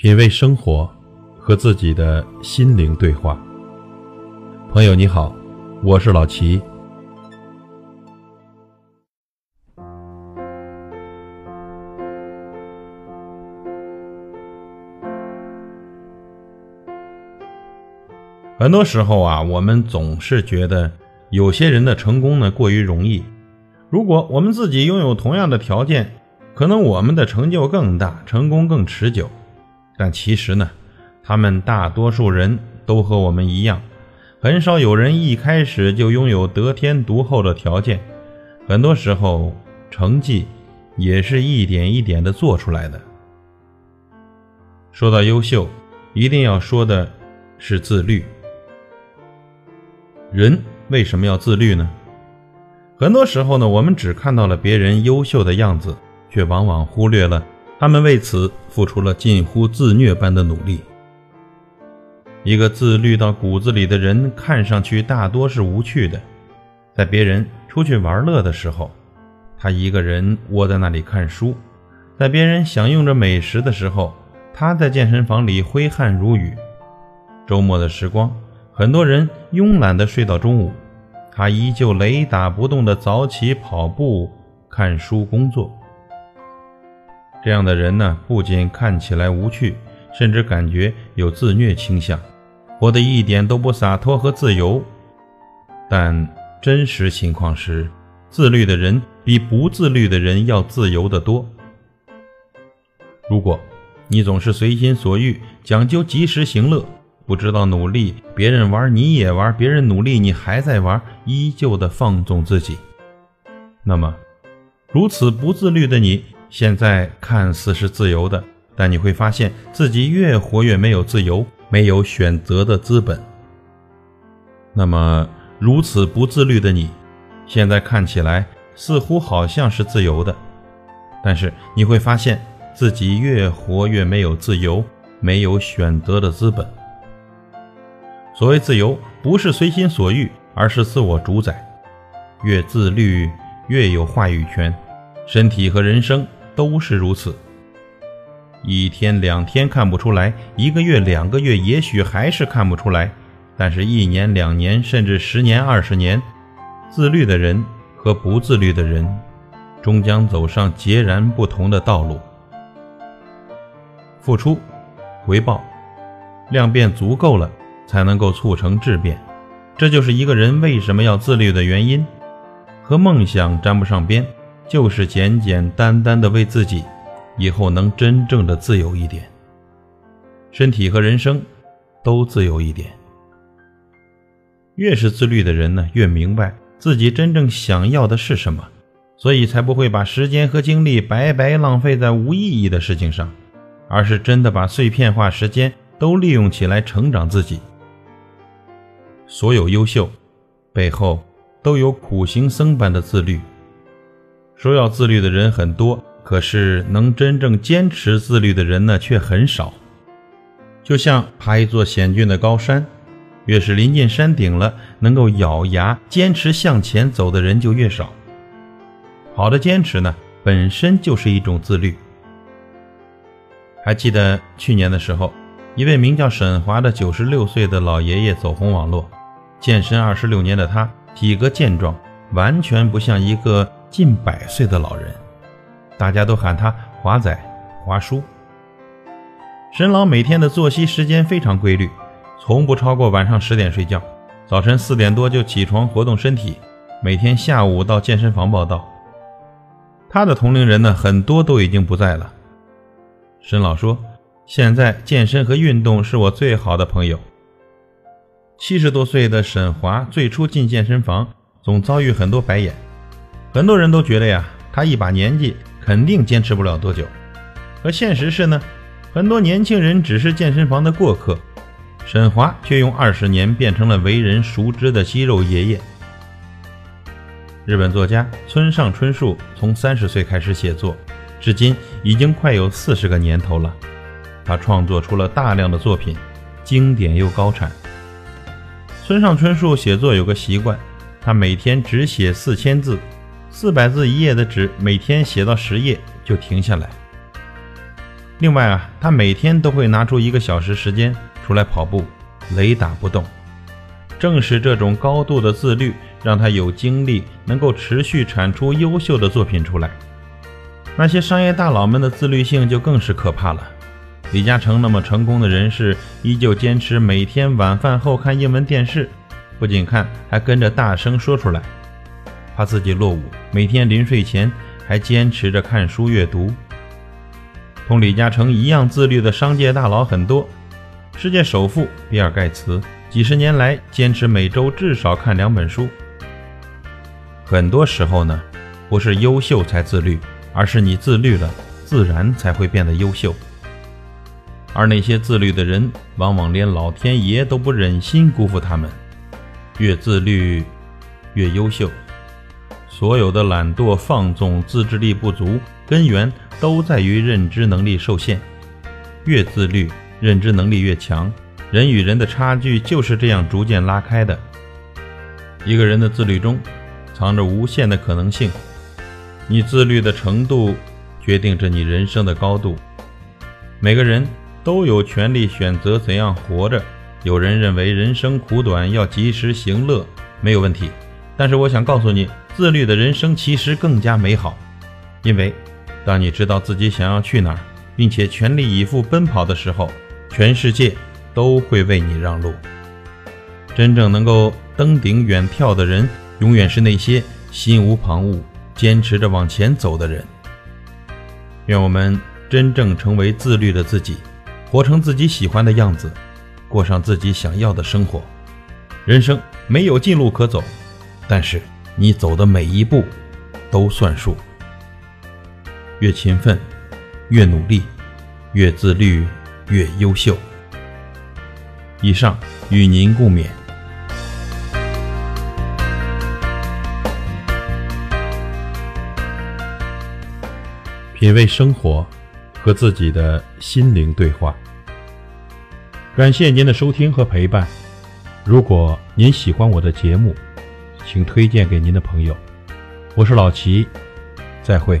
品味生活，和自己的心灵对话。朋友你好，我是老齐。很多时候啊，我们总是觉得有些人的成功呢过于容易。如果我们自己拥有同样的条件，可能我们的成就更大，成功更持久。但其实呢，他们大多数人都和我们一样，很少有人一开始就拥有得天独厚的条件。很多时候，成绩也是一点一点的做出来的。说到优秀，一定要说的是自律。人为什么要自律呢？很多时候呢，我们只看到了别人优秀的样子，却往往忽略了。他们为此付出了近乎自虐般的努力。一个自律到骨子里的人，看上去大多是无趣的。在别人出去玩乐的时候，他一个人窝在那里看书；在别人享用着美食的时候，他在健身房里挥汗如雨。周末的时光，很多人慵懒地睡到中午，他依旧雷打不动地早起跑步、看书、工作。这样的人呢，不仅看起来无趣，甚至感觉有自虐倾向，活得一点都不洒脱和自由。但真实情况是，自律的人比不自律的人要自由得多。如果你总是随心所欲，讲究及时行乐，不知道努力，别人玩你也玩，别人努力你还在玩，依旧的放纵自己，那么如此不自律的你。现在看似是自由的，但你会发现自己越活越没有自由，没有选择的资本。那么，如此不自律的你，现在看起来似乎好像是自由的，但是你会发现自己越活越没有自由，没有选择的资本。所谓自由，不是随心所欲，而是自我主宰。越自律，越有话语权，身体和人生。都是如此，一天两天看不出来，一个月两个月也许还是看不出来，但是一年两年甚至十年二十年，自律的人和不自律的人，终将走上截然不同的道路。付出、回报、量变足够了，才能够促成质变，这就是一个人为什么要自律的原因，和梦想沾不上边。就是简简单单的为自己以后能真正的自由一点，身体和人生都自由一点。越是自律的人呢，越明白自己真正想要的是什么，所以才不会把时间和精力白白浪费在无意义的事情上，而是真的把碎片化时间都利用起来成长自己。所有优秀背后都有苦行僧般的自律。说要自律的人很多，可是能真正坚持自律的人呢却很少。就像爬一座险峻的高山，越是临近山顶了，能够咬牙坚持向前走的人就越少。好的坚持呢，本身就是一种自律。还记得去年的时候，一位名叫沈华的九十六岁的老爷爷走红网络，健身二十六年的他，体格健壮，完全不像一个。近百岁的老人，大家都喊他华仔、华叔。沈老每天的作息时间非常规律，从不超过晚上十点睡觉，早晨四点多就起床活动身体，每天下午到健身房报道。他的同龄人呢，很多都已经不在了。沈老说：“现在健身和运动是我最好的朋友。”七十多岁的沈华最初进健身房，总遭遇很多白眼。很多人都觉得呀，他一把年纪肯定坚持不了多久。可现实是呢，很多年轻人只是健身房的过客，沈华却用二十年变成了为人熟知的肌肉爷爷。日本作家村上春树从三十岁开始写作，至今已经快有四十个年头了。他创作出了大量的作品，经典又高产。村上春树写作有个习惯，他每天只写四千字。四百字一页的纸，每天写到十页就停下来。另外啊，他每天都会拿出一个小时时间出来跑步，雷打不动。正是这种高度的自律，让他有精力能够持续产出优秀的作品出来。那些商业大佬们的自律性就更是可怕了。李嘉诚那么成功的人士，依旧坚持每天晚饭后看英文电视，不仅看，还跟着大声说出来，怕自己落伍。每天临睡前还坚持着看书阅读。同李嘉诚一样自律的商界大佬很多，世界首富比尔盖茨几十年来坚持每周至少看两本书。很多时候呢，不是优秀才自律，而是你自律了，自然才会变得优秀。而那些自律的人，往往连老天爷都不忍心辜负他们。越自律，越优秀。所有的懒惰、放纵、自制力不足，根源都在于认知能力受限。越自律，认知能力越强，人与人的差距就是这样逐渐拉开的。一个人的自律中，藏着无限的可能性。你自律的程度，决定着你人生的高度。每个人。都有权利选择怎样活着。有人认为人生苦短，要及时行乐，没有问题。但是我想告诉你，自律的人生其实更加美好，因为当你知道自己想要去哪儿，并且全力以赴奔跑的时候，全世界都会为你让路。真正能够登顶远眺的人，永远是那些心无旁骛、坚持着往前走的人。愿我们真正成为自律的自己。活成自己喜欢的样子，过上自己想要的生活。人生没有近路可走，但是你走的每一步都算数。越勤奋，越努力，越自律，越优秀。以上与您共勉。品味生活。和自己的心灵对话。感谢您的收听和陪伴。如果您喜欢我的节目，请推荐给您的朋友。我是老齐，再会。